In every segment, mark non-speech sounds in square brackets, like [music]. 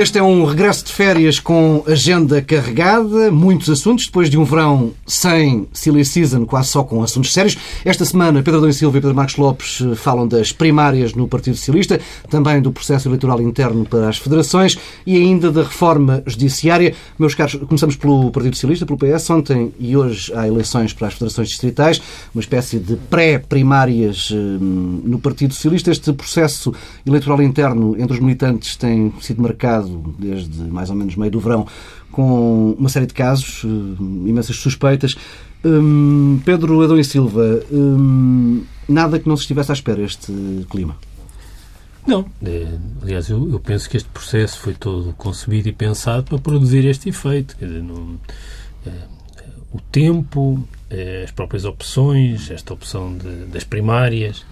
Este é um regresso de férias com agenda carregada, muitos assuntos, depois de um verão sem silly season, quase só com assuntos sérios. Esta semana, Pedro Adão Silva e Pedro Marcos Lopes eh, falam das primárias no Partido Socialista, também do processo eleitoral interno para as federações e ainda da reforma judiciária. Meus caros, começamos pelo Partido Socialista, pelo PS. Ontem e hoje há eleições para as federações distritais, uma espécie de pré-primárias eh, no Partido Socialista. Este processo eleitoral interno entre os militantes tem sido marcado desde mais ou menos meio do verão, com uma série de casos, eh, imensas suspeitas. Hum, Pedro Adão e Silva, hum, nada que não se estivesse à espera este clima? Não. É, aliás, eu, eu, penso que este processo foi todo concebido e pensado para produzir este efeito. Quer dizer, não, é, o tempo, é, as próprias opções, esta opção de, das primárias,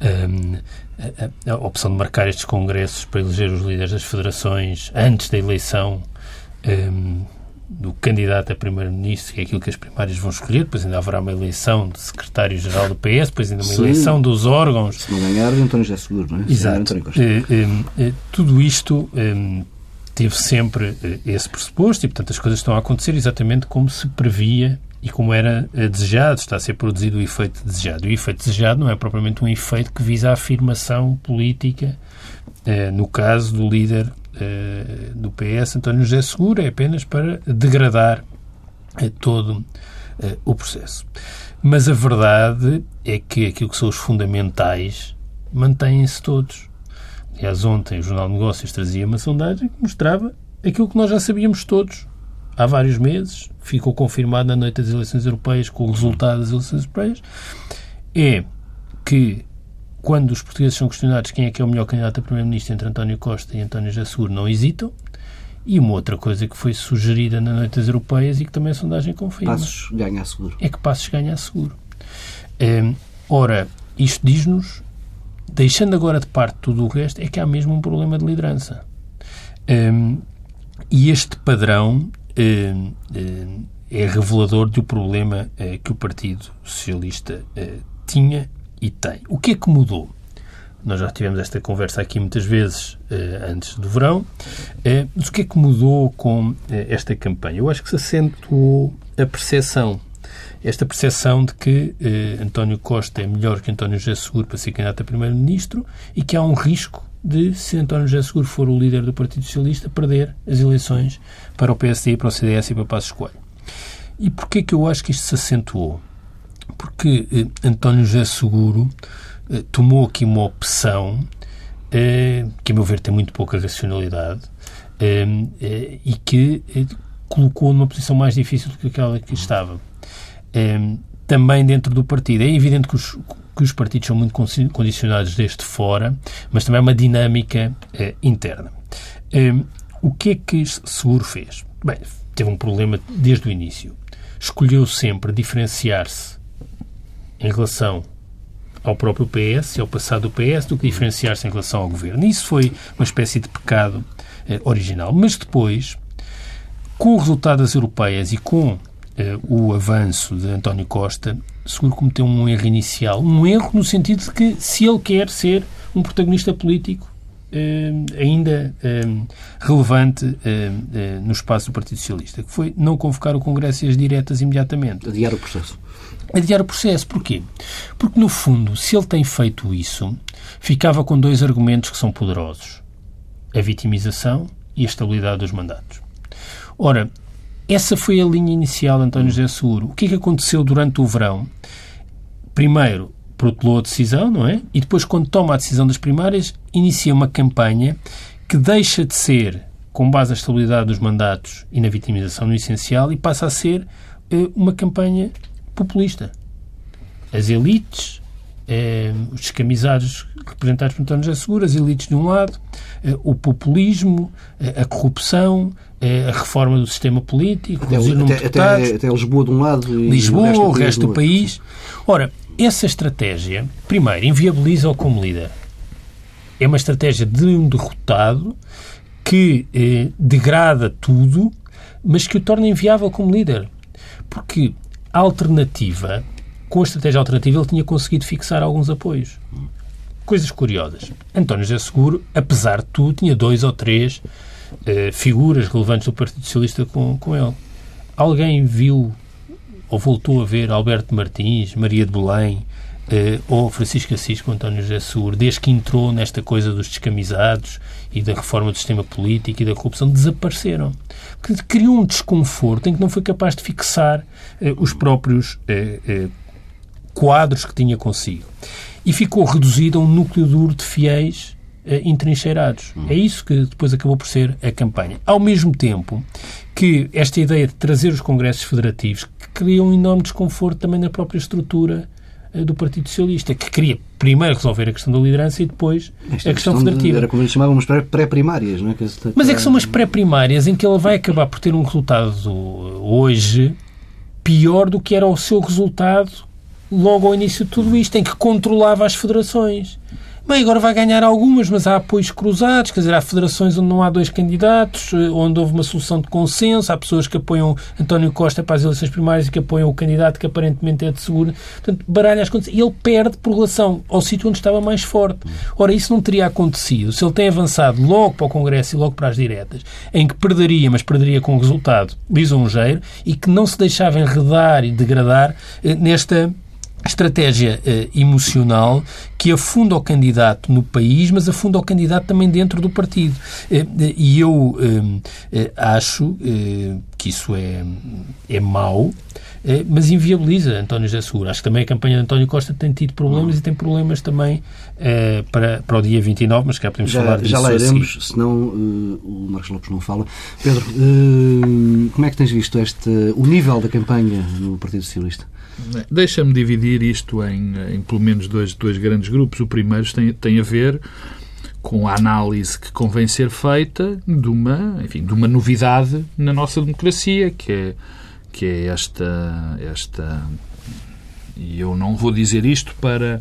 hum, a, a, opção de marcar estes congressos para eleger os líderes das federações antes da eleição um, do candidato a primeiro-ministro, que é aquilo que as primárias vão escolher, depois ainda haverá uma eleição de secretário-geral do PS, depois ainda uma Sim. eleição dos órgãos. Se não ganhar, António José Seguro, não é? Exato. Uh, uh, tudo isto um, teve sempre esse pressuposto e, portanto, as coisas estão a acontecer exatamente como se previa e como era eh, desejado, está a ser produzido o efeito desejado. E o efeito desejado não é propriamente um efeito que visa a afirmação política, eh, no caso do líder eh, do PS, António José Seguro, é apenas para degradar todo o processo. Mas a verdade é que aquilo que são os fundamentais mantêm-se todos. Aliás, ontem o Jornal de Negócios trazia uma sondagem que mostrava aquilo que nós já sabíamos todos há vários meses, ficou confirmado na noite das eleições europeias, com o resultado das eleições europeias, é que quando os portugueses são questionados quem é que é o melhor candidato a primeiro-ministro entre António Costa e António Jassur, não hesitam. E uma outra coisa que foi sugerida na noite das europeias e que também a sondagem confirma. Passos ganha seguro. É que Passos ganha seguro. É, ora, isto diz-nos, deixando agora de parte tudo o resto, é que há mesmo um problema de liderança. É, e este padrão é, é revelador do problema eh, que o Partido Socialista tinha e tem. O que é que mudou? Nós já tivemos esta conversa aqui muitas vezes antes do verão. mas o que é que mudou com esta campanha? Eu acho que se acentuou a percepção esta percepção de que eh, António Costa é melhor que António José Seguro para ser candidato a primeiro-ministro e que há um risco de, se António José Seguro for o líder do Partido Socialista, perder as eleições para o PSD, para o CDS e para Passos Coelho. E porquê que eu acho que isto se acentuou? Porque eh, António José Seguro eh, tomou aqui uma opção eh, que, a meu ver, tem muito pouca racionalidade eh, eh, e que colocou numa posição mais difícil do que aquela que estava. também dentro do partido. É evidente que os, que os partidos são muito condicionados desde fora, mas também é uma dinâmica eh, interna. Eh, o que é que Seguro fez? Bem, teve um problema desde o início. Escolheu sempre diferenciar-se em relação ao próprio PS e ao passado do PS do que diferenciar-se em relação ao governo. Isso foi uma espécie de pecado eh, original. Mas depois, com o resultado das europeias e com o avanço de António Costa, seguro cometeu um erro inicial. Um erro no sentido de que, se ele quer ser um protagonista político eh, ainda eh, relevante eh, eh, no espaço do Partido Socialista, que foi não convocar o Congresso e as diretas imediatamente. Adiar o processo. Adiar o processo. Porquê? Porque, no fundo, se ele tem feito isso, ficava com dois argumentos que são poderosos. A vitimização e a estabilidade dos mandatos. Ora, essa foi a linha inicial de António José Seguro. O que é que aconteceu durante o verão? Primeiro, protelou a decisão, não é? E depois, quando toma a decisão das primárias, inicia uma campanha que deixa de ser com base na estabilidade dos mandatos e na vitimização no essencial e passa a ser uh, uma campanha populista. As elites, uh, os descamisados representados por António José Seguro, as elites de um lado, uh, o populismo, a corrupção, a reforma do sistema político, até, até, até, até, Lisboa de um lado e Lisboa, o resto do, do país. Ora, essa estratégia, primeiro, inviabiliza-o como líder. É uma estratégia de um derrotado que eh, degrada tudo, mas que o torna inviável como líder. Porque a alternativa, com a estratégia alternativa, ele tinha conseguido fixar alguns apoios. Coisas curiosas. António José Seguro, apesar de tudo, tinha dois ou três uh, figuras relevantes do Partido Socialista com, com ele. Alguém viu ou voltou a ver Alberto Martins, Maria de Belém, uh, ou Francisco Assis com António José Seguro, desde que entrou nesta coisa dos descamisados e da reforma do sistema político e da corrupção, desapareceram. Porque criou um desconforto em que não foi capaz de fixar uh, os próprios quadros que tinha consigo. E ficou reduzido a um núcleo duro de fiéis entrincheirados. É isso que depois acabou por ser a campanha. Ao mesmo tempo que esta ideia de trazer os congressos federativos cria um enorme desconforto também na própria estrutura eh, do Partido Socialista, que queria primeiro resolver a questão da liderança e depois Esta a questão, questão federativa. De, era como eles chamavam pré-primárias, não é? Mas é que são umas pré-primárias em que ele vai acabar por ter um resultado hoje pior do que era o seu resultado logo ao início de tudo isto, em que controlava as federações. Bem, agora vai ganhar algumas, mas há apoios cruzados, quer dizer, há federações onde não há dois candidatos, eh, onde houve uma solução de consenso, há pessoas que apoiam António Costa para as eleições primárias e que apoiam o candidato que aparentemente é de seguro. Portanto, baralha as contas. E ele perde por relação ao sítio onde estava mais forte. Ora, isso não teria acontecido se ele tem avançado logo para o Congresso e logo para as diretas, em que perderia, mas perderia com um resultado lisonjeiro e que não se deixava enredar e degradar eh, estratégia uh, emocional que afunda o candidato no país, mas afunda o candidato também dentro do partido. Uh, e eu uh, acho que isso é, é mau, mas inviabiliza António José Seguro. Acho que também a campanha de António Costa tem tido problemas uhum. e tem problemas também para, para o dia 29, mas cá podemos já, falar disso. Já lá iremos, senão o Marcos Lopes não fala. Pedro, como é que tens visto este, o nível da campanha no Partido Socialista? Deixa-me dividir isto em, em pelo menos dois, dois grandes grupos. O primeiro tem, tem a ver com a análise que convém ser feita de uma, enfim, de uma novidade na nossa democracia, que é, que é esta, esta. E eu não vou dizer isto para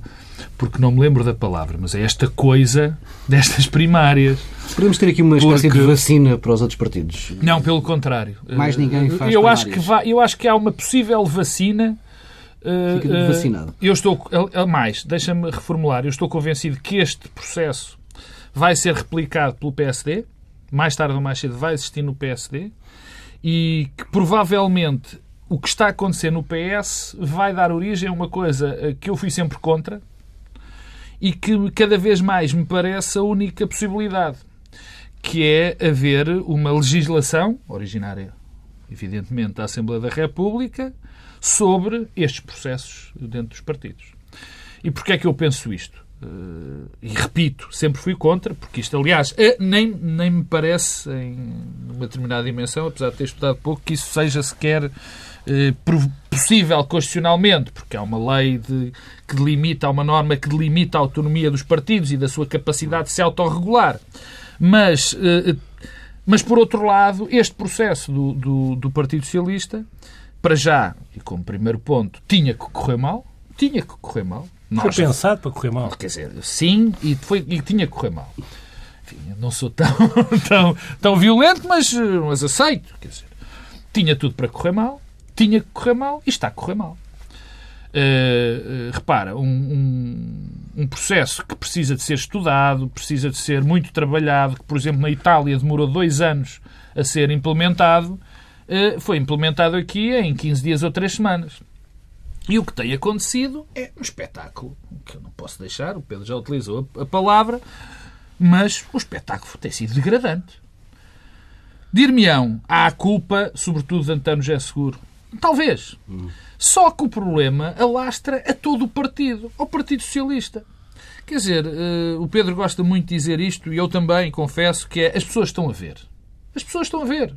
porque não me lembro da palavra, mas é esta coisa destas primárias. Podemos ter aqui uma espécie porque... de vacina para os outros partidos? Não, pelo contrário. Mais ninguém faz eu acho que vai, Eu acho que há uma possível vacina Fica uh, vacinado. Eu estou, mais, deixa-me reformular, eu estou convencido que este processo vai ser replicado pelo PSD, mais tarde ou mais cedo vai existir no PSD, e que provavelmente o que está a acontecer no PS vai dar origem a uma coisa eh, que eu fui sempre contra e que cada vez mais me parece a única possibilidade, que é haver uma legislação, originária, evidentemente, da Assembleia da República, sobre estes processos dentro dos partidos. E porquê é que eu penso isto? Uh, e repito, sempre fui contra, porque isto, aliás, é, nem, nem me parece, em uma determinada dimensão, apesar de ter estudado pouco, que isso seja sequer uh, possível constitucionalmente, porque há uma lei de, que delimita, há uma norma que delimita a autonomia dos partidos e da sua capacidade de se autorregular. Mas, mas por outro lado, este processo do, do, do Partido Socialista para já, e como primeiro ponto, tinha que correr mal. Tinha que correr mal. Nós, foi pensado para correr mal. Quer dizer, sim, e, foi, e tinha que correr mal. Enfim, não sou tão, [laughs] tão, tão violento, mas, mas aceito. Quer dizer, tinha tudo para correr mal, tinha que correr mal e está a correr mal. Uh, uh, repara, um, um, um, processo que precisa de ser estudado, precisa de ser muito trabalhado, que, por exemplo, na Itália demorou dois anos a ser implementado, eh, foi implementado aqui em 15 dias ou 3 semanas. E o que tem acontecido é um espetáculo, que eu não posso deixar, o Pedro já utilizou a palavra, mas o espetáculo tem sido degradante. Dir-me-ão, há a culpa, sobretudo de António José Seguro. Talvez. Hum. Só que o problema alastra a todo o partido, ao Partido Socialista. Quer dizer, uh, o Pedro gosta muito de dizer isto, e eu também confesso que é, as pessoas estão a ver. As pessoas estão a ver.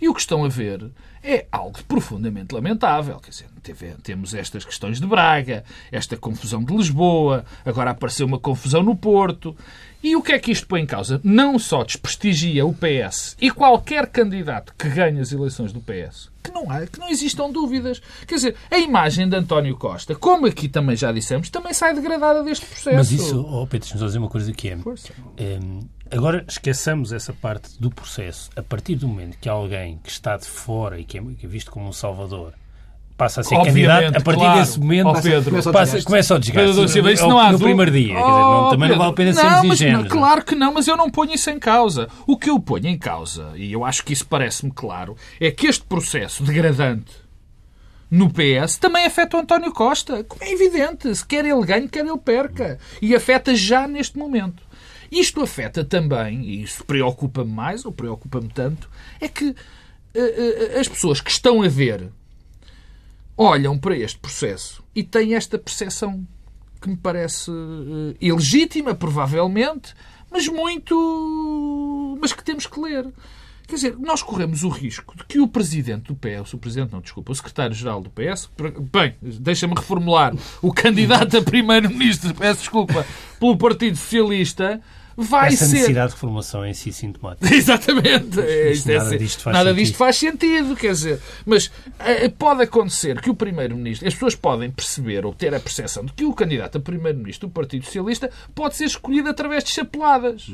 E o que estão a ver é algo profundamente lamentável. Quer dizer, temos estas questões de Braga, esta confusão de Lisboa, agora apareceu uma confusão no Porto. E o que é que isto põe em causa? Não só desprestigia o PS e qualquer candidato que ganhe as eleições do PS, que não há, que não existam dúvidas. Quer dizer, a imagem de António Costa, como aqui também já dissemos, também sai degradada deste processo. Mas isso, oh Pedro, deixa-me dizer uma coisa que é. é agora esqueçamos essa parte do processo. A partir do momento que alguém que está de fora e que é, que é visto como um salvador passa a ser Obviamente, candidato, a partir claro. desse momento Ó, Pedro, começa a passa, começa o desgaste. Pedro Silva, isso no, não há no primeiro dia. Quer dizer, não- Oh, também não vale a pena Pedro, sermos ingênuos. não, Claro que não, mas eu não ponho isso em causa. O que eu ponho em causa, e eu acho que isso parece-me claro, é que este processo degradante no PS também afeta o António Costa. Como é evidente, se quer ele ganhe, quer ele perca. E afeta já neste momento. Isto afeta também, e isso preocupa-me mais, ou preocupa-me tanto, é que eh, eh, as pessoas que estão a ver olham para este processo e têm esta percepção que me parece eh, ilegítima, provavelmente, mas muito. mas que temos que ler. Quer dizer, nós corremos o risco de que o presidente do PS, o presidente não, desculpa, o secretário-geral do PS, bem, deixa-me reformular, o candidato a primeiro-ministro, peço desculpa, pelo Partido Socialista, vai Essa ser. necessidade de reformação é em si sintomática. [laughs] Exatamente. É, Isto é nada assim. disto faz Nada sentido. disto faz sentido, quer dizer. Mas eh, pode acontecer que o Primeiro-Ministro, as pessoas podem perceber ou ter a percepção de que o candidato a Primeiro-Ministro do Partido Socialista pode ser escolhido através de chapeladas.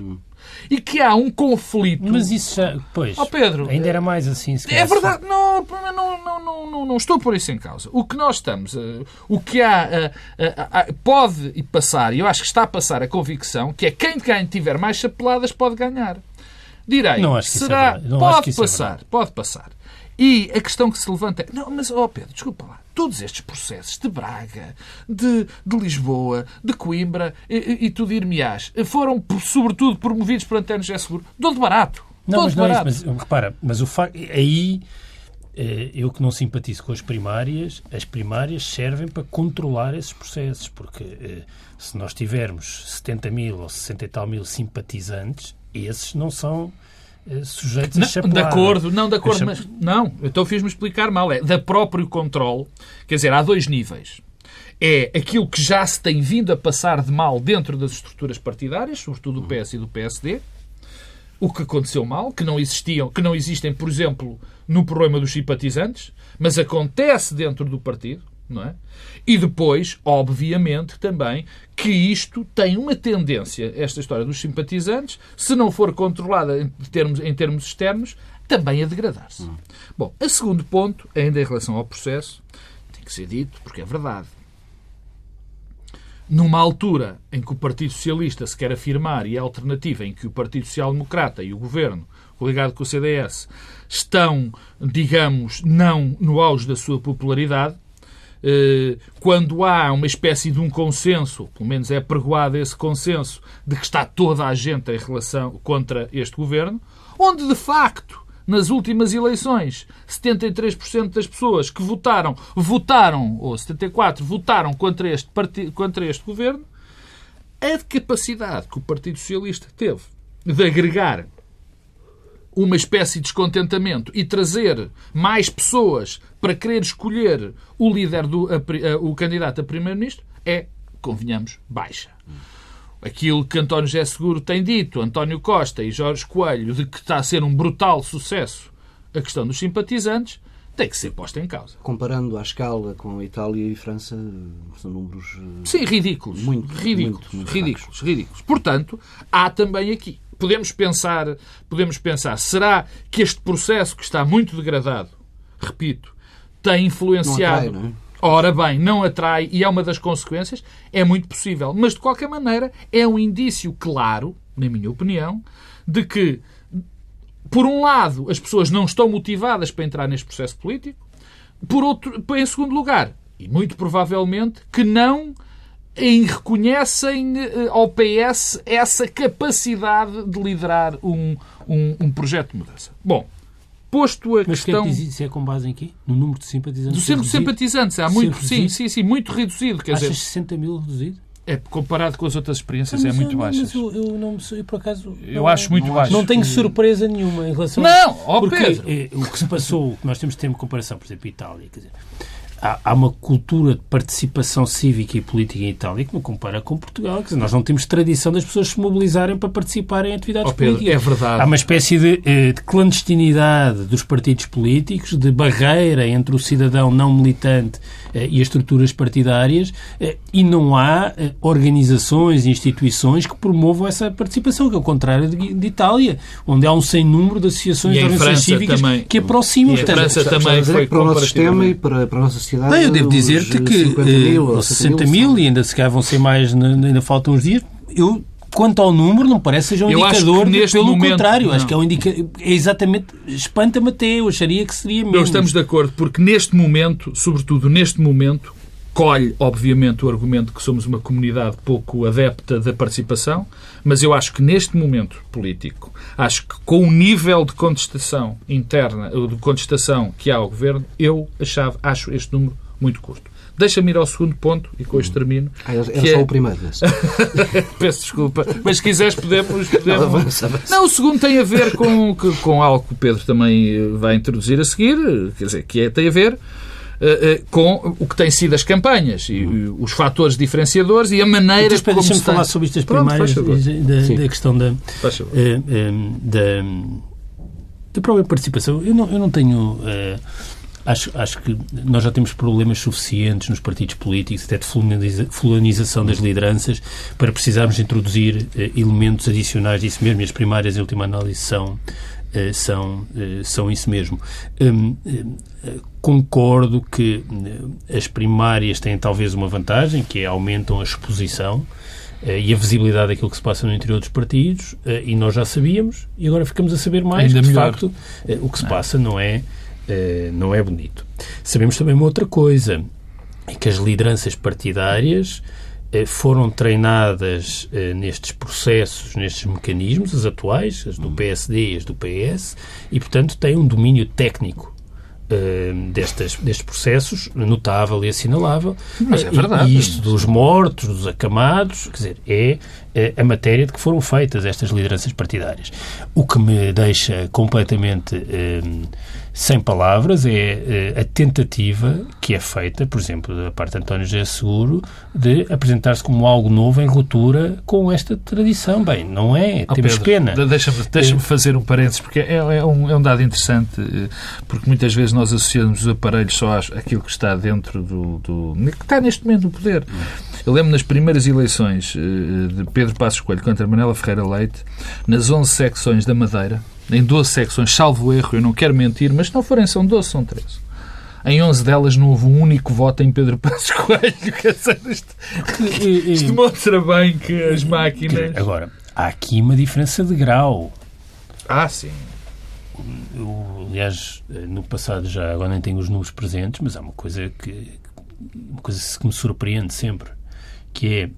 E que há um conflito. Mas isso já. Pois. Ó, Pedro, ainda era mais assim. se É verdade, não, não, não, não, não, não estou por isso em causa. O que nós estamos, eh, o que há, eh, eh, pode passar, e eu acho que está a passar a convicção, que é quem ganha tiver mais chapeladas pode ganhar. Direi, Não acho que isso é será. Não acho pode que isso é passar, verdade. pode passar. E a questão que se levanta é, não, mas, ó Pedro, desculpa lá, todos estes processos de Braga, de, de Lisboa, de Coimbra e, e, e tu dir-me-ás, foram, sobretudo, promovidos por António José Seguro. De barato. Não, mas não é isso. barato. Mas repara, mas o facto. Aí. eh, Eu que não simpatizo com as primárias, as primárias servem para controlar esses processos, porque eh, se nós tivermos 70 mil ou 60 e tal mil simpatizantes, esses não são eh, sujeitos a Não, chapelar. de acordo, não, de acordo, A mas não, então fiz-me explicar mal. É da próprio controle, quer dizer, há dois níveis. É aquilo que já se tem vindo a passar de mal dentro das estruturas partidárias, sobretudo do PS e do PSD, o que aconteceu mal, que não existiam, que não existem, por exemplo, no problema dos simpatizantes, mas acontece dentro do partido, não é? E depois, obviamente, também que isto tem uma tendência, esta história dos simpatizantes, se não for controlada em termos, em termos externos, também a degradar-se. Bom, a segundo ponto, ainda em relação ao processo, tem que ser dito, porque é verdade numa altura em que o Partido Socialista se quer afirmar e é alternativa em que o Partido Social Democrata e o Governo, ligado com o CDS, estão, digamos, não no auge da sua popularidade, quando há uma espécie de um consenso, pelo menos é pregoado esse consenso, de que está toda a gente em relação contra este governo, onde de facto nas últimas eleições, 73% das pessoas que votaram, votaram, ou 74%, votaram contra este, partido, contra este governo, a capacidade que o Partido Socialista teve de agregar uma espécie de descontentamento e trazer mais pessoas para querer escolher o líder do a, a, o candidato a primeiro-ministro é, convenhamos, baixa aquilo que António José Seguro tem dito, António Costa e Jorge Coelho, de que está a ser um brutal sucesso a questão dos simpatizantes, tem que ser posta em causa. Comparando à escala com a Itália e França, são números. eh, Sim, ridículos. Muito, ridículos. muito, muito ridículos, ridículos. Portanto, há também aqui. Podemos pensar, podemos pensar, será que este processo que está muito degradado, repito, tem influenciado. Não atrai, não é? Ora bem, não atrai e é uma das consequências, é muito possível. Mas, de qualquer maneira, é um indício claro, na minha opinião, de que, por um lado, as pessoas não estão motivadas para entrar neste processo político, por outro, em segundo lugar, e muito provavelmente, que não em reconhecem eh, ao PS essa capacidade de liderar um, um, um projeto de mudança. Bom, posto a Mas o que é questão que isso? É com base em quê? No número de simpatizantes? do centro de simpatizantes, há muito, sim, sim, sim, muito reduzido, quer Achas dizer, 60 mil reduzido? é, comparado com as outras experiências, é Mas muito eu- baixas. Mas eu, eu não eu, por acaso. Eu não- acho muito não baixo. Não tenho surpresa nenhuma em relação Não, ó Porque Pedro. eh, o que se passou, nós temos de ter uma comparação, por exemplo, Itália, quer dizer, há, há uma cultura de participação cívica e política em Itália que não compara com Portugal. Quer dizer, nós não temos tradição das pessoas se mobilizarem para participarem em atividades Ó Pedro, políticas. é verdade. Há uma espécie de, eh, de clandestinidade dos partidos políticos, de barreira entre o cidadão não militante eh, e as estruturas partidárias, eh, e não há organizações e instituições que promovam essa participação, que é o contrário de, de Itália, onde há um sem número de associações E de organizações França cívias também. que aproximam. E Portanto, França está também a foi para o nosso sistema e para, para a nossa sociedade. Não, eu devo dizer-te que 50 mil, eh, ou 60 mil, e ainda se calhar vão ser mais, ainda faltam uns dias. Eu, quanto ao número, não parece que seja um Eu acho indicador, neste pelo momento- contrário, não. acho que é um indicador. É exatamente. Espanta-me até, eu acharia que seria menos. Não estamos de acordo, porque neste momento, sobretudo neste momento, colhe, obviamente, o argumento que somos uma comunidade pouco adepta da participação, mas eu acho que neste momento político, acho que com o nível de contestação interna, ou de contestação que há ao Governo, eu achava, acho este número muito curto. Deixa-me ir ao segundo ponto, e com este termino. Ah, era que só é- o primeiro. [laughs] Peço desculpa, mas se quiseres podemos... podemos... Avança, avança. Não, o segundo tem a ver com, com algo que o Pedro também vai introduzir a seguir, quer dizer, que é, tem a ver com o que têm sido as campanhas e, os fatores diferenciadores e a maneira Então, espera, como Deixa-me se falar sobre isto das Pronto, primárias, favor. da, da questão da, eh, eh, da, da própria participação. Eu não, eu não tenho. eh, acho, acho que nós já temos problemas suficientes nos partidos políticos, até de fulaniza- fulanização das lideranças, para precisarmos introduzir eh, elementos adicionais disso mesmo. E as primárias, em última análise, são. Eh, São, eh, são isso mesmo. Hum, eh, concordo que as primárias têm talvez uma vantagem, que é aumentam a exposição e a visibilidade daquilo que se passa no interior dos partidos, e nós já sabíamos, e agora ficamos a saber mais Ainda de melhor. facto, o que se passa não é, não é bonito. Sabemos também uma outra coisa, é que as lideranças partidárias foram treinadas eh, nestes processos, nestes mecanismos, as atuais, as do PSD e as do PS, e, portanto, têm um domínio técnico eh, destas, destes processos notável e assinalável. Mas é Eh, verdade. E isto dos mortos, dos acamados, quer dizer, é eh, a matéria de que foram feitas estas lideranças partidárias. O que me deixa completamente eh, sem palavras é eh, a tentativa que é feita, por exemplo, da parte de António José Seguro, de apresentar-se como algo novo em ruptura com esta tradição. Bem, não é, Oh, temos Pedro, pena. de- Deixa-me deixa fazer um parênteses, porque é, é um, é um dado interessante, eh, porque muitas vezes nós associamos os aparelhos só àquilo que está dentro do, do- que está neste momento no poder. Eu lembro nas primeiras eleições eh, de Pedro Passos Coelho contra Manela Ferreira Leite, nas 11 secções da Madeira, em 12 secções, salvo erro, eu não quero mentir, mas se não forem são 12, são 13. Em 11 delas não houve um único voto em Pedro Passos [laughs] Coelho. Quer dizer, isto, E- isto mostra bem que as máquinas... Agora, há aqui uma diferença de grau. Ah, sim. Eu, aliás, no passado já agora nem tenho os números presentes, mas há uma coisa que uma coisa que me surpreende sempre, que é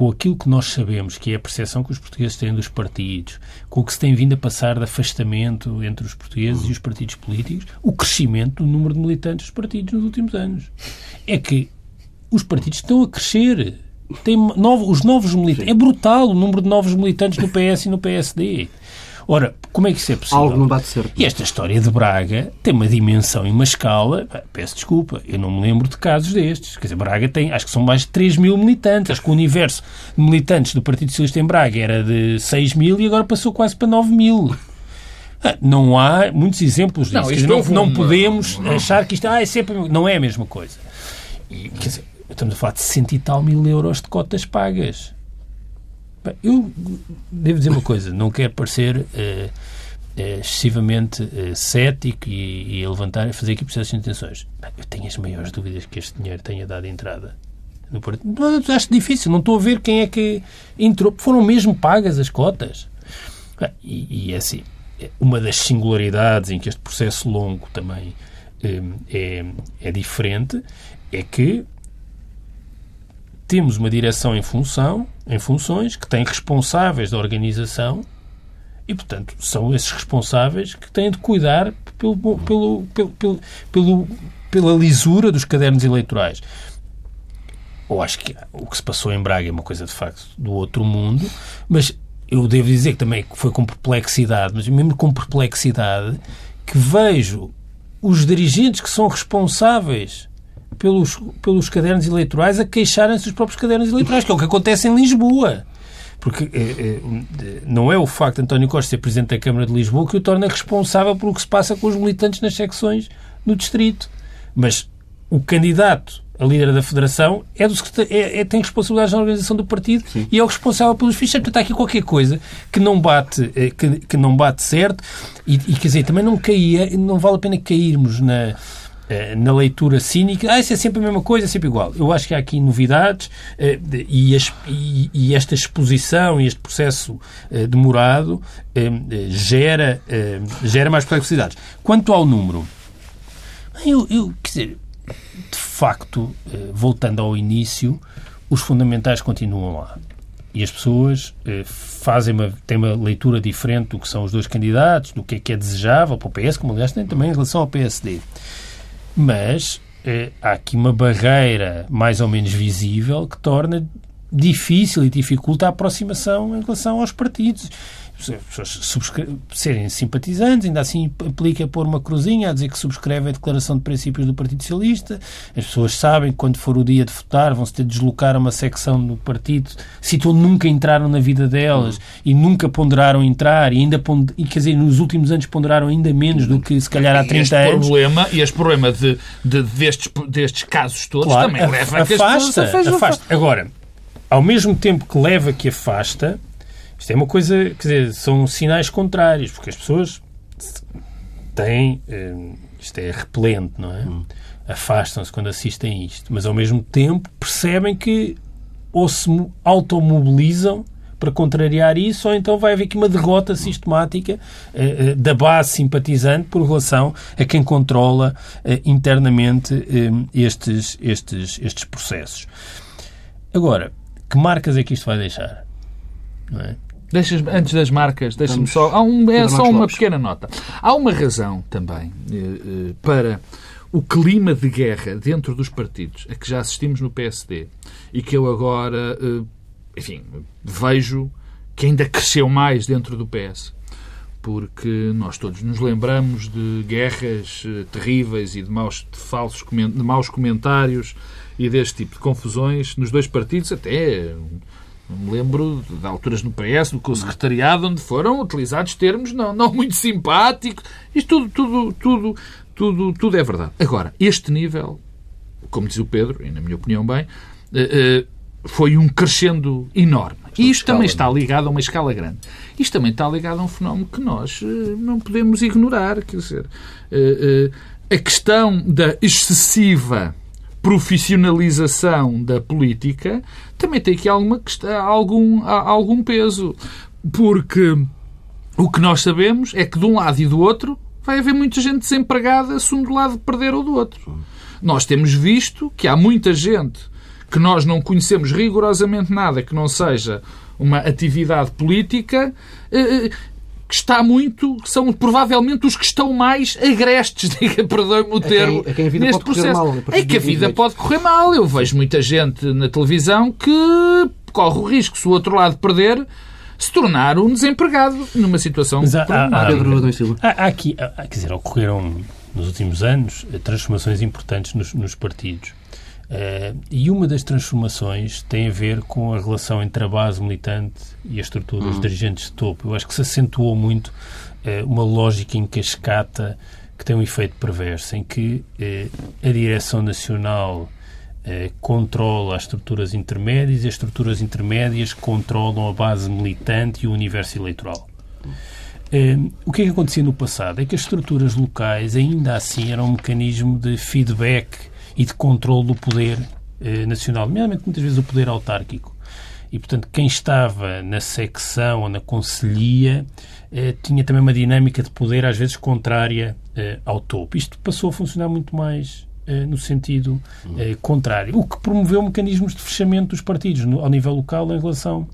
com aquilo que nós sabemos, que é a percepção que os portugueses têm dos partidos, com o que se tem vindo a passar de afastamento entre os portugueses e os partidos políticos, o crescimento do número de militantes dos partidos nos últimos anos. É que os partidos estão a crescer. Tem novo, os novos militantes. É brutal o número de novos militantes no PS e no PSD. Ora, como é que isso é possível? Algo não bate certo. E esta história de Braga tem uma dimensão e uma escala. Peço desculpa, eu não me lembro de casos destes. Quer dizer, Braga tem, acho que são mais de 3 mil militantes. Acho que o universo de militantes do Partido Socialista em Braga era de 6 mil e agora passou quase para 9 mil. Ah, Não há muitos exemplos disso. Não, dizer, não, não uma- podemos achar que isto ah, é sempre. Não é a mesma coisa. E, quer dizer, estamos a falar de 100 e tal mil euros de cotas pagas. Eu devo dizer uma coisa, não quero parecer eh, eh, excessivamente eh, cético e, e levantar e fazer aqui processos de intenções. Eu tenho as maiores dúvidas que este dinheiro tenha dado entrada. No partido. Não, acho difícil, não estou a ver quem é que entrou. Foram mesmo pagas as cotas. Bem, E, e é assim, uma das singularidades em que este processo longo também é, é diferente é que temos uma direção em função, em funções, que tem responsáveis da organização e, portanto, são esses responsáveis que têm de cuidar pelo, pelo, pelo, pelo, pela lisura dos cadernos eleitorais. Eu acho que o que se passou em Braga é uma coisa, de facto, do outro mundo, mas eu devo dizer que também foi com perplexidade, mas mesmo com perplexidade, que vejo os dirigentes que são responsáveis pelos, pelos cadernos eleitorais a queixarem-se dos próprios cadernos eleitorais, que é o que acontece em Lisboa. Porque eh, eh, não é o facto de António Costa ser Presidente da Câmara de Lisboa que o torna responsável pelo que se passa com os militantes nas secções no Distrito. Mas o candidato a líder da Federação é do é- é- tem responsabilidades na organização do partido e é o responsável pelos fichas. Portanto, há aqui qualquer coisa que não bate, eh, que, que não bate certo e, e, quer dizer, também não caía, não vale a pena cairmos na, na leitura cínica, ah, isso é sempre a mesma coisa, é sempre igual. Eu acho que há aqui novidades eh, e esta exposição e este processo eh, demorado gera, gera mais complexidades. Quanto ao número, eu, eu quer dizer, de facto, voltando ao início, os fundamentais continuam lá. E as pessoas fazem uma, têm uma leitura diferente do que são os dois candidatos, do que é que é desejável para o PS, como aliás tem também em relação ao PSD mas eh, há aqui uma barreira mais ou menos visível que torna difícil e dificulta a aproximação em relação aos partidos pessoas serem simpatizantes, ainda assim aplica pôr uma cruzinha a dizer que subscreve a declaração de princípios do Partido Socialista. As pessoas sabem que quando for o dia de votar vão-se ter de deslocar a uma secção do partido, sítio onde nunca entraram na vida delas uhum. e nunca ponderaram entrar e ainda pond... e quer dizer, nos últimos anos ponderaram ainda menos do que se calhar há 30 este anos. Problema, e este problema de, de, destes, destes casos todos claro, também leva a, a que afasta, afasta. Agora, ao mesmo tempo que leva que afasta, isto é uma coisa, quer dizer, são sinais contrários, porque as pessoas têm. Eh, isto é repelente, não é? Hum. Afastam-se quando assistem isto, mas ao mesmo tempo percebem que ou se automobilizam para contrariar isso, ou então vai haver aqui uma derrota sistemática eh, eh, da base simpatizante por relação a quem controla eh, internamente estes, estes, estes processos. Agora, que marcas é que isto vai deixar? Não é? Deixas, antes das marcas, deixa-me só. Há um, é só uma pequena nota. Há uma razão também eh, eh, para o clima de guerra dentro dos partidos a que já assistimos no PSD e que eu agora, eh, enfim, vejo que ainda cresceu mais dentro do PS. Porque nós todos nos lembramos de guerras eh, terríveis e de maus, de falsos, de maus comentários e deste tipo de confusões nos dois partidos, até me lembro de alturas no PS, do secretariado, onde foram utilizados termos não, não muito simpáticos. Isto tudo, tudo, tudo, tudo, tudo é verdade. Agora, este nível, como diz o Pedro, e na minha opinião bem, eh, eh, foi um crescendo enorme. E isto também está ligado a uma escala grande. Isto também está ligado a um fenómeno que nós eh, não podemos ignorar. Quer dizer, a questão da excessiva profissionalização da política também tem aqui alguma, algum, algum peso. Porque o que nós sabemos é que de um lado e do outro vai haver muita gente desempregada se um do lado perder ou do outro. Nós temos visto que há muita gente que nós não conhecemos rigorosamente nada que não seja uma atividade política eh, eh, que está muito, são provavelmente os que estão mais agrestes, [laughs] diga, perdoe-me o termo, é quem, é quem neste processo. Mal, é que a vida pode correr mal. Eu vejo muita gente na televisão que corre o risco, se o outro lado perder, se tornar um desempregado numa situação Mas há, há, há, há aqui, há, quer dizer, ocorreram nos últimos anos transformações importantes nos, nos partidos. Uh, e uma das transformações tem a ver com a relação entre a base militante e as estruturas uhum. dirigentes de topo. Eu acho que se acentuou muito uh, uma lógica em cascata que tem um efeito perverso, em que uh, a direção nacional controla as estruturas intermédias e as estruturas intermédias controlam a base militante e o universo eleitoral. o que é que acontecia no passado? É que as estruturas locais ainda assim eram um mecanismo de feedback e de controle do poder eh, nacional, nomeadamente muitas vezes o poder autárquico. E, portanto, quem estava na secção ou na conselhia eh, tinha também uma dinâmica de poder, às vezes, contrária eh, ao topo. Isto passou a funcionar muito mais eh, no sentido eh, contrário, o que promoveu mecanismos de fechamento dos partidos no, ao nível local em relação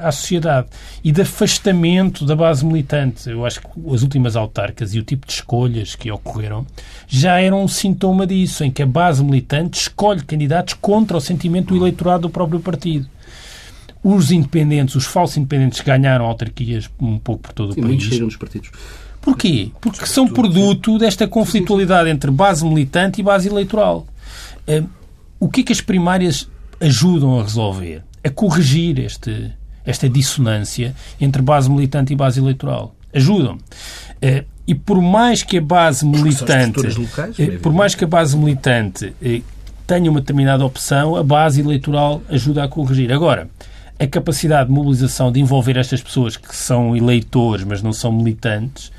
à sociedade e de afastamento da base militante. Eu acho que as últimas autarcas e o tipo de escolhas que ocorreram já eram um sintoma disso, em que a base militante escolhe candidatos contra o sentimento do eleitorado do próprio partido. Os independentes, os falsos independentes, ganharam autarquias um pouco por todo Sim, o país. Muitos nos partidos. Porquê? Porque são produto desta conflitualidade entre base militante e base eleitoral. Eh, o que é que as primárias ajudam a resolver? A corrigir este, esta dissonância entre base militante e base eleitoral. Ajudam. Eh, e por mais que a base militante, locais, eh, por mais que a base militante eh, tenha uma determinada opção, a base eleitoral ajuda a corrigir. Agora, a capacidade de mobilização de envolver estas pessoas que são eleitores, mas não são militantes,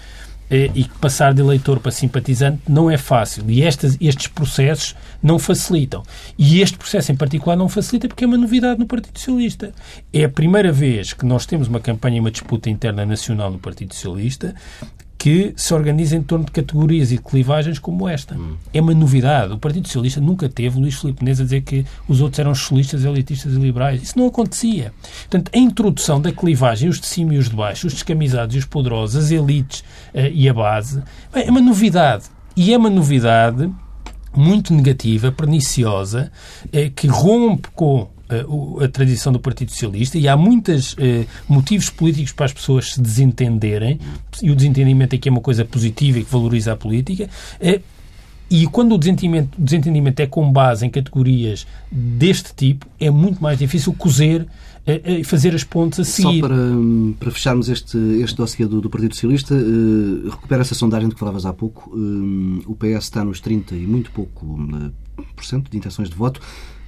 e que passar de eleitor para simpatizante não é fácil. E estas, estes processos não facilitam. E este processo em particular não facilita porque é uma novidade no Partido Socialista. É a primeira vez que nós temos uma campanha e uma disputa interna nacional no Partido Socialista que se organiza em torno de categorias e de clivagens como esta. Hum. É uma novidade. O Partido Socialista nunca teve Luís Filipe Neves a dizer que os outros eram socialistas, elitistas e liberais. Isso não acontecia. Portanto, a introdução da clivagem, os de cima e os de baixo, os descamisados e os poderosos, as elites uh, e a base, é uma novidade. E é uma novidade muito negativa, perniciosa, uh, que rompe com a tradição do Partido Socialista e há muitos eh, motivos políticos para as pessoas se desentenderem e o desentendimento aqui é uma coisa positiva e que valoriza a política. Eh, e quando o desentendimento, o desentendimento é com base em categorias deste tipo, é muito mais difícil cozer e fazer as pontes a seguir. Só para, para fecharmos este, este dossiê do, do Partido Socialista, uh, recupera essa sondagem de que falavas há pouco. Uh, o PS está nos 30 e muito pouco por cento de intenções de voto.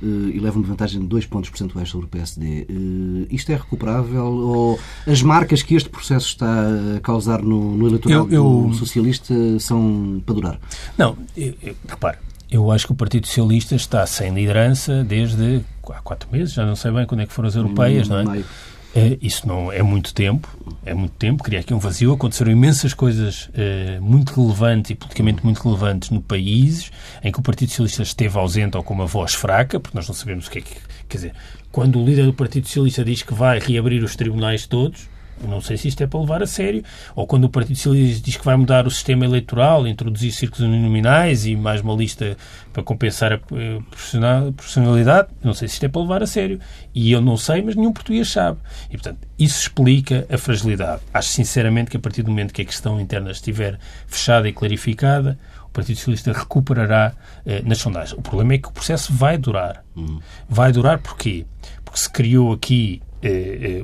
Eh, e levam de vantagem de 2 pontos percentuais sobre o PSD. Eh, isto é recuperável ou as marcas que este processo está a causar no, no eleitoral eu, eu... socialista são para durar? Não, eu, eu, repare, eu acho que o Partido Socialista está sem liderança desde há quatro meses, já não sei bem quando é que foram as europeias, não é? Maio. É, isso não é muito tempo, é muito tempo, cria aqui um vazio. Aconteceram imensas coisas é, muito relevantes e politicamente muito relevantes no país em que o Partido Socialista esteve ausente ou com uma voz fraca, porque nós não sabemos o que é que. Quer dizer, quando o líder do Partido Socialista diz que vai reabrir os tribunais todos, não sei se isto é para levar a sério. Ou quando o Partido Socialista diz que vai mudar o sistema eleitoral, introduzir círculos uninominais e mais uma lista para compensar a eh, profissionalidade, não sei se isto é para levar a sério. E eu não sei, mas nenhum português sabe. E, portanto, isso explica a fragilidade. Acho sinceramente que a partir do momento que a questão interna estiver fechada e clarificada, o Partido Socialista recuperará eh, nas sondagens. O problema é que o processo vai durar. Uhum. Vai durar porquê? Porque se criou aqui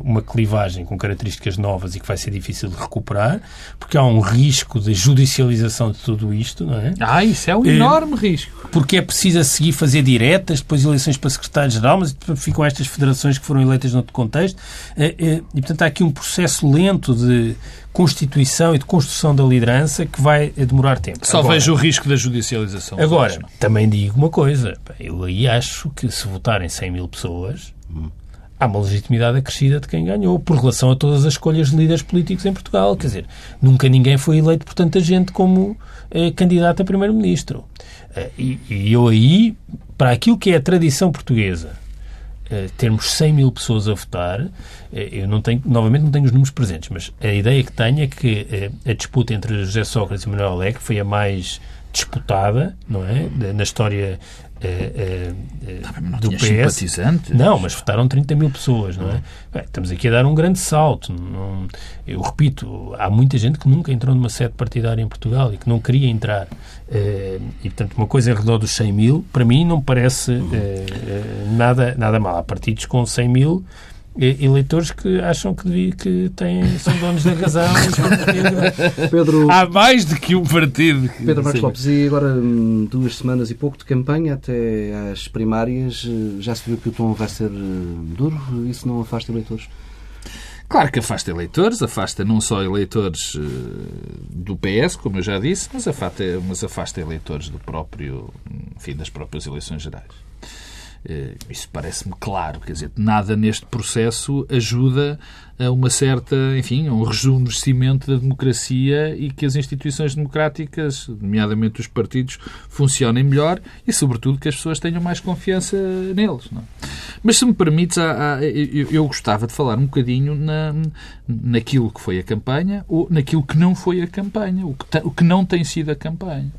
uma clivagem com características novas e que vai ser difícil de recuperar, porque há um risco de judicialização de tudo isto, não é? Ah, isso é um é, enorme risco. Porque é preciso a seguir fazer diretas, depois eleições para secretário-geral, mas ficam estas federações que foram eleitas noutro contexto. É, é, e, portanto, há aqui um processo lento de constituição e de construção da liderança que vai demorar tempo. Só agora, vejo o risco da judicialização. Agora, também digo uma coisa. Eu aí acho que se votarem 100 mil pessoas, hum há uma legitimidade acrescida de quem ganhou, por relação a todas as escolhas de líderes políticos em Portugal. Quer dizer, nunca ninguém foi eleito por tanta gente como eh, candidato a primeiro-ministro. Eh, e, e, eu aí, para aquilo que é a tradição portuguesa, eh, termos 100 mil pessoas a votar, eh, eu não tenho, novamente não tenho os números presentes, mas a ideia que tenho é que eh, a disputa entre José Sócrates e Manuel Alegre foi a mais disputada, não é? Na história é, é, não do PS. Não, mas votaram 30 mil pessoas, não é? Bem, estamos aqui a dar um grande salto. Não, eu repito, há muita gente que nunca entrou numa sede partidária em Portugal e que não queria entrar. É, e, portanto, uma coisa em redor dos 100 mil, para mim, não parece é, nada, nada mal. Há partidos com 100 mil eleitores que acham que, devia, que têm, são donos da razão. [laughs] Pedro, Há mais do que um partido. Pedro Marcos Lopes, e agora hum, duas semanas e pouco de campanha até às primárias, eh, já se viu que o tom vai ser eh, duro? Isso não afasta eleitores? Claro que afasta eleitores, afasta não só eleitores uh, do PS, como eu já disse, mas afasta, mas afasta eleitores do próprio, enfim, das próprias eleições gerais. Eh, isso parece-me claro, quer dizer, nada neste processo ajuda a uma certa, enfim, a um rejuvenescimento da democracia e que as instituições democráticas, nomeadamente os partidos, funcionem melhor e, sobretudo, que as pessoas tenham mais confiança neles. Não? É? Mas, se me permites, eu gostava de falar um bocadinho na, naquilo que foi a campanha ou naquilo que não foi a campanha, o que, o que não tem sido a campanha.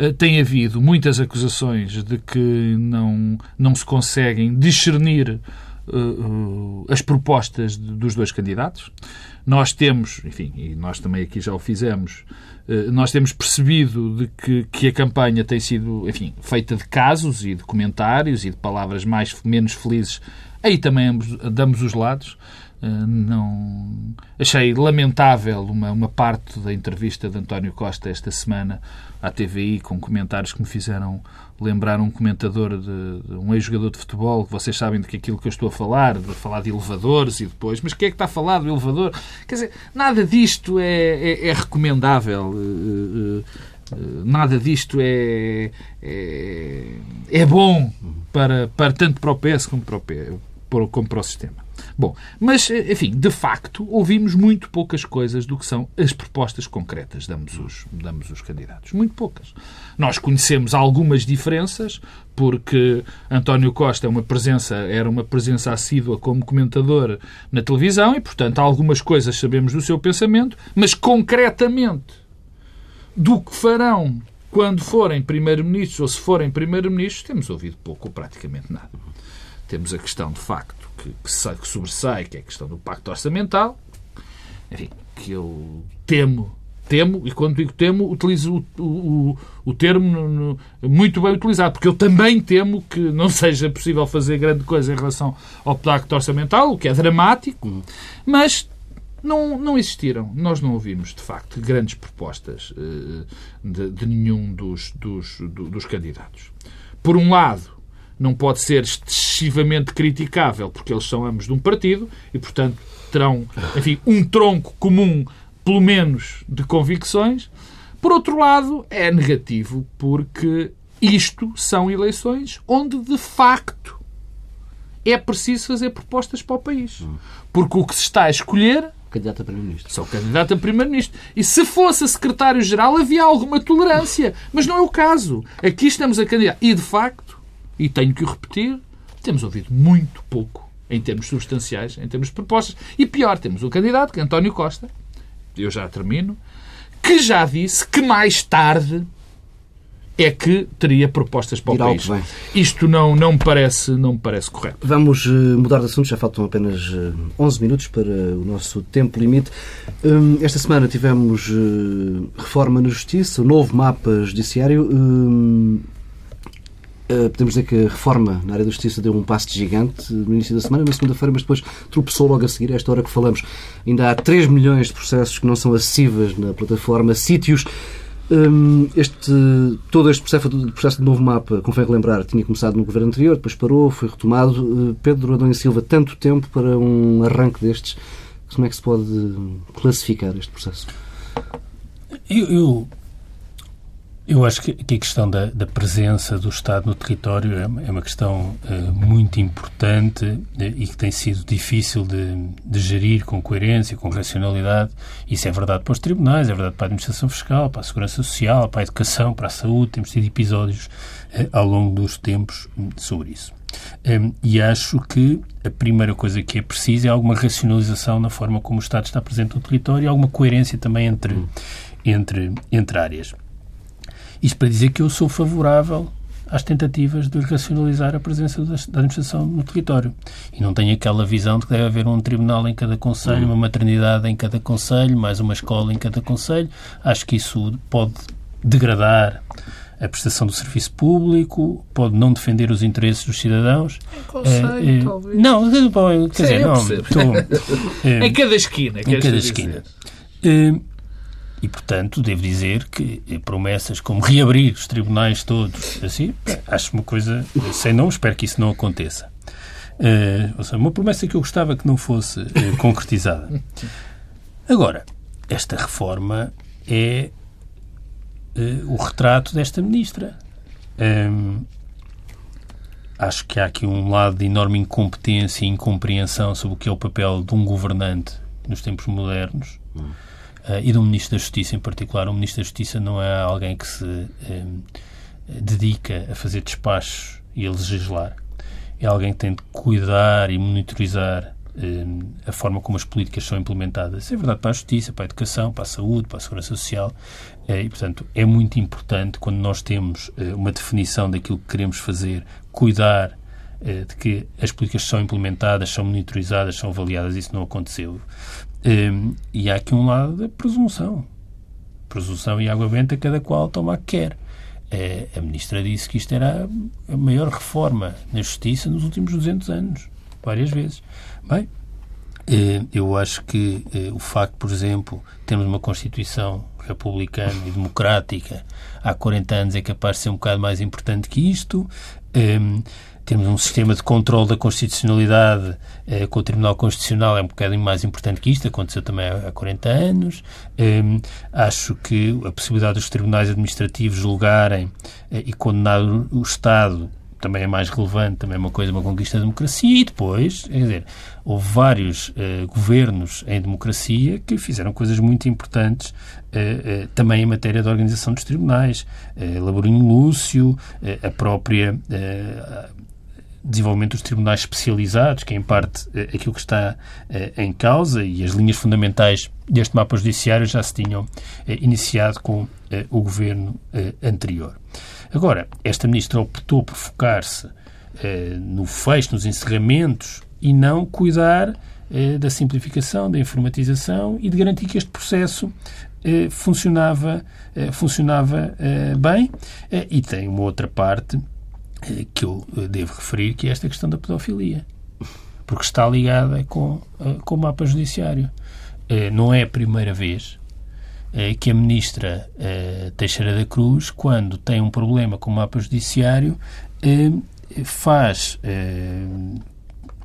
Eh, tem havido muitas acusações de que não, não se conseguem discernir uh, as propostas de, dos dois candidatos. Nós temos, enfim, e nós também aqui já o fizemos, nós temos percebido de que, que a campanha tem sido, enfim, feita de casos e de comentários e de palavras mais menos felizes. Aí também ambos, damos os lados. Uh, não. Achei lamentável uma, uma parte da entrevista de António Costa esta semana à TVI com comentários que me fizeram lembrar um comentador de, de um ex-jogador de futebol que vocês sabem de que aquilo que eu estou a falar de falar de elevadores e depois mas quem é que está a falar do elevador? Quer dizer nada disto é, é, é recomendável uh, uh, nada disto é, é, é bom para, para tanto para o PS como para o, como para o sistema Bom, mas, enfim, de facto, ouvimos muito poucas coisas do que são as propostas concretas de ambos os, de ambos os candidatos. Muito poucas. Nós conhecemos algumas diferenças, porque António Costa é uma presença, era uma presença assídua como comentador na televisão e, portanto, algumas coisas sabemos do seu pensamento, mas concretamente do que farão quando forem primeiro-ministros ou se forem primeiro-ministros, temos ouvido pouco ou praticamente nada. Temos a questão, de facto, que, que, que sobressai, que é a questão do pacto orçamental, enfim, que eu temo temo, e quando digo temo, utilizo o, o, o termo no, no, muito bem utilizado, porque eu também temo que não [laughs] seja possível fazer grande coisa em relação ao pacto orçamental, o que é dramático, mas não, não existiram. Nós não ouvimos, de facto, grandes propostas uh, de, de, nenhum dos, dos, dos candidatos. Por um lado, não pode ser excessivamente criticável, porque eles são ambos de um partido e, portanto, terão, enfim, um tronco comum, pelo menos, de convicções. Por outro lado, é negativo porque isto são eleições onde, de facto, é preciso fazer propostas para o país. Porque o que se está a escolher candidato a Primeiro-Ministro. Sou candidato a Primeiro-Ministro. E se fosse a Secretário-Geral havia alguma tolerância. Mas não é o caso. Aqui estamos a candidato. E, de facto, e tenho que o repetir, temos ouvido muito pouco em termos substanciais, em termos de propostas. E pior, temos o candidato, que é António Costa, eu já termino, que já disse que mais tarde é que teria propostas para o Irá país. Isto não, não, me parece, não me parece correto. Vamos uh, mudar de assunto, já faltam apenas uh, eh, 11 minutos para o nosso tempo limite. Um, esta semana tivemos uh, reforma na Justiça, o novo mapa judiciário. Eh, podemos dizer que a reforma na área da justiça deu um passo gigante no início da semana, na segunda-feira, mas depois tropeçou logo a seguir, a esta hora que falamos. Ainda há 3 milhões de processos que não são acessíveis na plataforma, sítios. Hum, este, todo este processo, processo de novo mapa, convém relembrar, tinha começado no governo anterior, depois parou, foi retomado. Eh, Pedro Adão e Silva, tanto tempo para um arranque destes, como é que se pode classificar este processo? Eu, eu eu acho que, que a questão da, da, presença do Estado no território é, é uma questão uh, muito importante uh, e que tem sido difícil de, de, gerir com coerência, com racionalidade. Isso é verdade para os tribunais, é verdade para a administração fiscal, para a segurança social, para a educação, para a saúde. Temos tido episódios uh, ao longo dos tempos sobre isso. Um, e acho que a primeira coisa que é preciso é alguma racionalização na forma como o Estado está presente no território e alguma coerência também entre, entre, entre áreas. Isto para dizer que eu sou favorável às tentativas de racionalizar a presença da administração no território. E não tenho aquela visão de que deve haver um tribunal em cada conselho, uma maternidade em cada conselho, mais uma escola em cada conselho. Acho que isso pode degradar a prestação do serviço público, pode não defender os interesses dos cidadãos. Em conselho, é, é, talvez. Não, quer Sim, dizer, não. Estou, [laughs] é, em cada esquina. Em cada esquina. É, e, portanto, devo dizer que promessas como reabrir os tribunais todos, assim, acho uma coisa sem não, espero que isso não aconteça. Uh, ou seja, uma promessa que eu gostava que não fosse uh, concretizada. Agora, esta reforma é uh, o retrato desta ministra. Um, acho que há aqui um lado de enorme incompetência e incompreensão sobre o que é o papel de um governante nos tempos modernos. Hum e do Ministro da Justiça em particular. O Ministro da Justiça não é alguém que se um, eh, dedica a fazer despachos e a legislar. É alguém que tem de cuidar e monitorizar um, eh, a forma como as políticas são implementadas. Isso é verdade para a justiça, para a educação, para a saúde, para a segurança social. E, portanto, é muito importante quando nós temos uma definição daquilo que queremos fazer, cuidar de que as políticas são implementadas, são monitorizadas, são avaliadas. Isso não aconteceu. Um, e há aqui um lado da presunção. Presunção e água benta, cada qual toma que quer. É, a ministra disse que isto era a maior reforma na justiça nos últimos 200 anos, várias vezes. Bem, Eh, eu acho que eh, o facto, por exemplo, termos uma Constituição republicana e democrática há 40 anos é capaz de ser um bocado mais importante que isto. Um, termos um sistema de controle da constitucionalidade eh, com o Tribunal Constitucional é um bocadinho mais importante que isto, aconteceu também há 40 anos. Um, acho que a possibilidade dos tribunais administrativos julgarem eh, e condenar o Estado também é mais relevante, também é uma coisa, uma conquista da democracia, e depois, quer dizer, houve vários uh, governos em democracia que fizeram coisas muito importantes uh, uh, também em matéria de organização dos tribunais. Uh, Laborinho Lúcio, a própria desenvolvimento dos tribunais especializados, que é em parte aquilo que está em causa, e as linhas fundamentais deste mapa judiciário já se tinham iniciado com o governo anterior. Agora, esta ministra optou por focar-se eh, no fecho, nos encerramentos e não cuidar eh, da simplificação, da informatização e de garantir que este processo eh, funcionava, eh, funcionava eh, bem. Eh, e tem uma outra parte que eu devo referir, que é esta questão da pedofilia, porque está ligada com, com o mapa judiciário. não é a primeira vez eh, que a ministra eh, Teixeira da Cruz, quando tem um problema com o mapa judiciário, eh, faz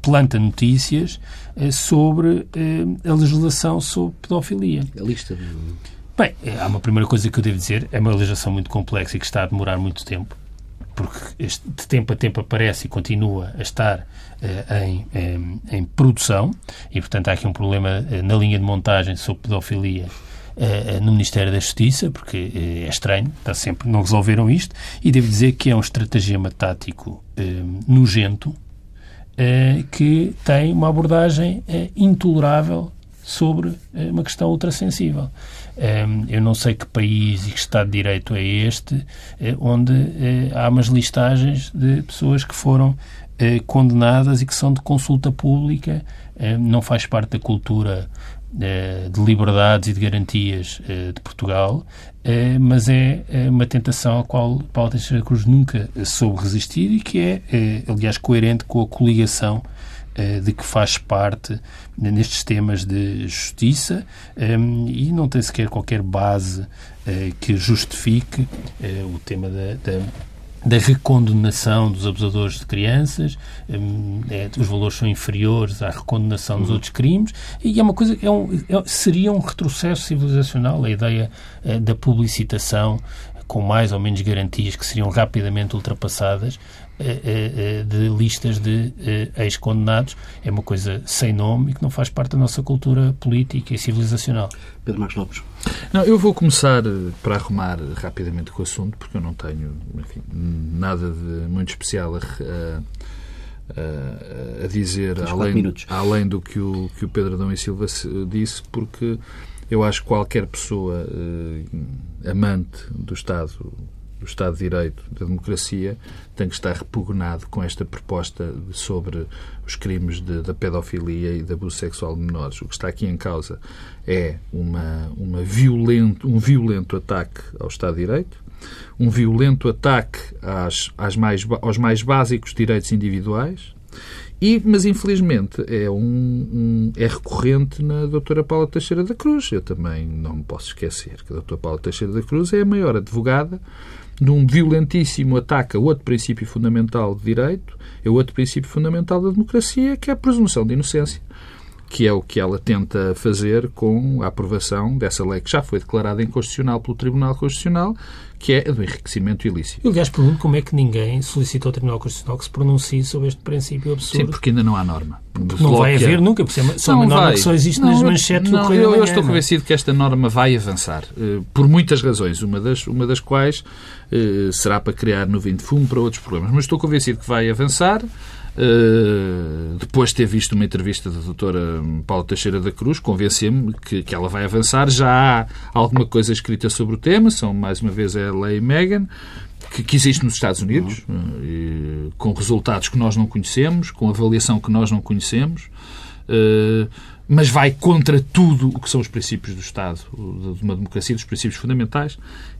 planta notícias sobre a legislação sobre pedofilia. A lista. Bem, há uma primeira coisa que eu devo dizer, é uma legislação muito complexa e que está a demorar muito tempo, porque este, de tempo a tempo aparece e continua a estar em, em, em, produção, e portanto há aqui um problema na linha de montagem sobre pedofilia uh, no Ministério da Justiça, porque uh, é estranho, está sempre, não resolveram isto, e devo dizer que é um estratagema tático uh, nojento que tem uma abordagem intolerável sobre uma questão ultrassensível. Eu não sei que país e que Estado de Direito é este onde há umas listagens de pessoas que foram condenadas e que são de consulta pública, não faz parte da cultura eh, de liberdades e de garantias eh, de Portugal, eh, mas é uma tentação à qual Paulo Teixeira Cruz nunca soube resistir e que é, aliás, coerente com a coligação de que faz parte nestes temas de justiça e não tem sequer qualquer base que justifique o tema da, da da recondenação dos abusadores de crianças, hum, é, os valores são inferiores à recondenação dos uhum. outros crimes, e é uma coisa, é um, é, seria um retrocesso civilizacional a ideia da publicitação com mais ou menos garantias que seriam rapidamente ultrapassadas eh, eh, de listas de ex-condenados. É uma coisa sem nome e que não faz parte da nossa cultura política e civilizacional. Pedro Marcos Lopes. Não, eu vou começar eh, para arrumar rapidamente com o assunto, porque eu não tenho enfim, nada de muito especial a, a, a dizer, além, além do que o, que o Pedro Adão e Silva disse, porque eu acho que qualquer pessoa eh, amante do Estado do Estado de Direito, da democracia, tem que estar repugnado com esta proposta sobre os crimes de, da pedofilia e de abuso sexual de menores. O que está aqui em causa é uma, uma violento, um violento ataque ao Estado de Direito, um violento ataque às, às mais, aos mais básicos direitos individuais, e, mas, infelizmente, é, um, um, é recorrente na doutora Paula Teixeira da Cruz. Eu também não me posso esquecer que a doutora Paula Teixeira da Cruz é a maior advogada num violentíssimo ataque a outro princípio fundamental de direito, é outro princípio fundamental da democracia, que é a presunção de inocência, que é o que ela tenta fazer com a aprovação dessa lei que já foi declarada inconstitucional pelo Tribunal Constitucional, que é a do enriquecimento ilícito. Eu, aliás, pergunto como é que ninguém solicitou ao Tribunal Constitucional que se pronuncie sobre este princípio absurdo. Sim, porque ainda não há norma. Não vai haver nunca, porque é só uma norma vai. que só existe não, nas manchetes não, do eu, eu estou convencido que esta norma vai avançar, eh, por muitas razões, uma das, uma das quais eh, será para criar nuvem de fumo para outros problemas. Mas estou convencido que vai avançar. Uh, depois de ter visto uma entrevista da doutora Paula Teixeira da Cruz, convenceu-me que, que ela vai avançar. Já há alguma coisa escrita sobre o tema, são mais uma vez é a lei Megan, que, que existe nos Estados Unidos, uhum. uh, com resultados que nós não conhecemos, com avaliação que nós não conhecemos. Uh, mas vai contra tudo o que são os princípios do Estado, de uma democracia, dos princípios fundamentais,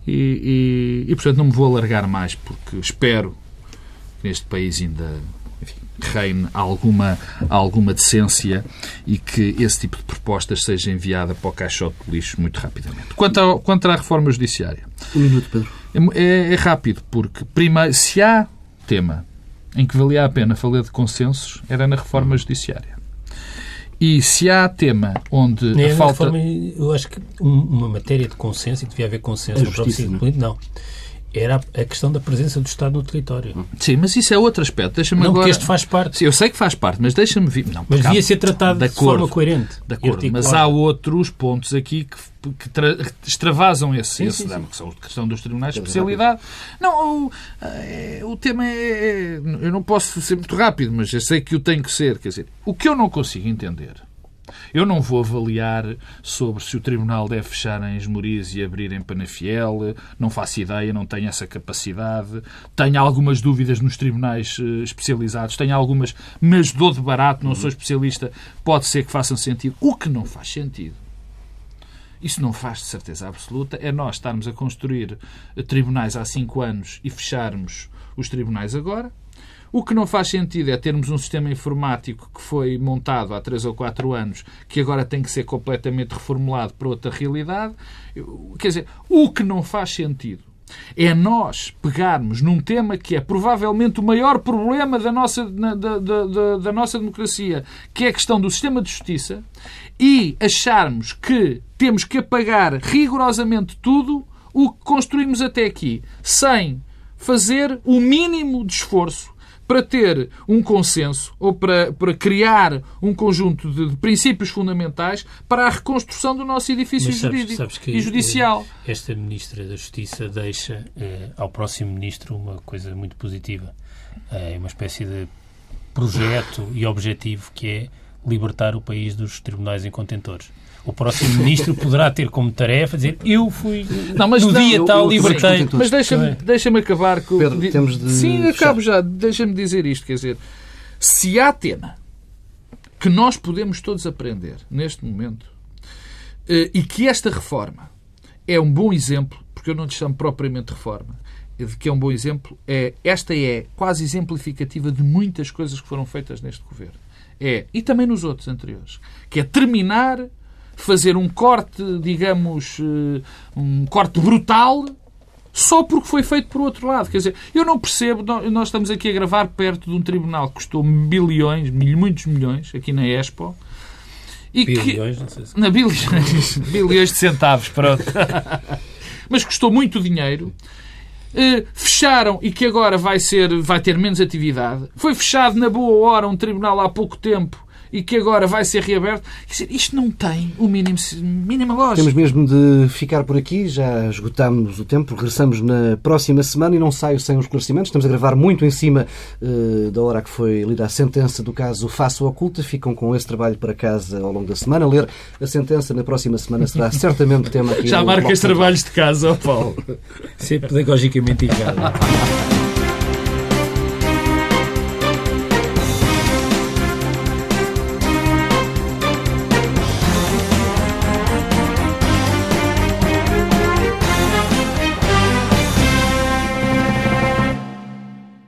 e, e, e portanto não me vou alargar mais, porque espero que neste país ainda enfim, reine alguma, alguma decência e que esse tipo de propostas seja enviada para o caixote de lixo muito rapidamente. Quanto, ao, quanto à reforma judiciária, Um minuto, Pedro. é, é rápido, porque primeiro, se há tema em que valia a pena falar de consensos, era na reforma judiciária. E se há tema onde Nem a é falta... forma, eu acho que um- uma matéria de consenso, e que devia haver consenso A no próprio justiça, não é? político, não. Era a questão da presença do Estado no território. Sim, mas isso é outro aspecto. Deixa-me Não, agora... porque este faz parte. Sim, eu sei que faz parte, mas deixa-me vir... Não, Mas devia ser tratado de de, forma coerente. De acordo, mas articulada. há outros pontos aqui que, que tra- extravasam esse, Sim, esse sim, dano, sim. que são a questão dos tribunais de especialidade. Não, o, é, o tema é, é- Eu não posso ser muito rápido, mas eu sei que o tenho que ser. Quer dizer, o que eu não consigo entender. Eu não vou avaliar sobre se o Tribunal deve fechar em Esmoriz e abrir em Panafiel. Não faço ideia, não tenho essa capacidade. Tenho algumas dúvidas nos tribunais eh, especializados. Tenho algumas, mas dou de barato, não sou especialista. Pode ser que façam sentido. O que não faz sentido isso não faz de certeza absoluta. É nós estarmos a construir eh, tribunais há cinco anos e fecharmos os tribunais agora. O que não faz sentido é termos um sistema informático que foi montado há três ou quatro anos, que agora tem que ser completamente reformulado para outra realidade. Quer dizer, o que não faz sentido é nós pegarmos num tema que é provavelmente o maior problema da nossa, da, da- da- da nossa democracia, que é a questão do sistema de justiça, e acharmos que temos que apagar rigorosamente tudo o que construímos até aqui, sem fazer o mínimo de esforço para ter um consenso ou para, para criar um conjunto de, de princípios fundamentais para a reconstrução do nosso edifício Mas sabes- jurídico sabes que, e judicial. eh, Esta Ministra da Justiça deixa eh, ao próximo Ministro uma coisa muito positiva. É uma espécie de projeto e objetivo que é libertar o país dos tribunais em contentores. O próximo Ministro poderá ter como tarefa dizer eu fui Não, mas no não, dia eu- tal eu- libertei. Mas deixa-me Também. deixa acabar com... Pedro, di- temos de Sim, fechar. acabo já. Deixa-me dizer isto. Quer dizer, se há tema que nós podemos todos aprender neste momento eh, e que esta reforma é um bom exemplo, porque eu não lhe chamo propriamente reforma, é de que é um bom exemplo, é, esta é quase exemplificativa de muitas coisas que foram feitas neste governo. É, e também nos outros anteriores, que é terminar, fazer um corte, digamos, eh, um corte brutal só porque foi feito por outro lado. Quer dizer, eu não percebo, nó- nós estamos aqui a gravar perto de um tribunal que custou bilhões, muitos milhões, aqui na Expo, e que, Bilhões, não sei se... na bilhões, [laughs] bilhões de centavos, pronto. [laughs] Mas custou muito dinheiro. Eh, fecharam e que agora vai, ser, vai ter menos atividade. Foi fechado na boa hora um tribunal há pouco tempo e que agora vai ser reaberto. Quer dizer, isto não tem o mínimo, mínima lógica. Temos mesmo de ficar por aqui, já esgotámos o tempo, regressamos na próxima semana e não saio sem os esclarecimentos. Estamos a gravar muito em cima eh, da hora que foi lida a sentença do caso Faço Oculta. Ficam com esse trabalho para casa ao longo da semana. Ler a sentença na próxima semana será [laughs] certamente tema aqui Já marcas trabalhos de casa, Paulo. Ser pedagogicamente errado. [laughs]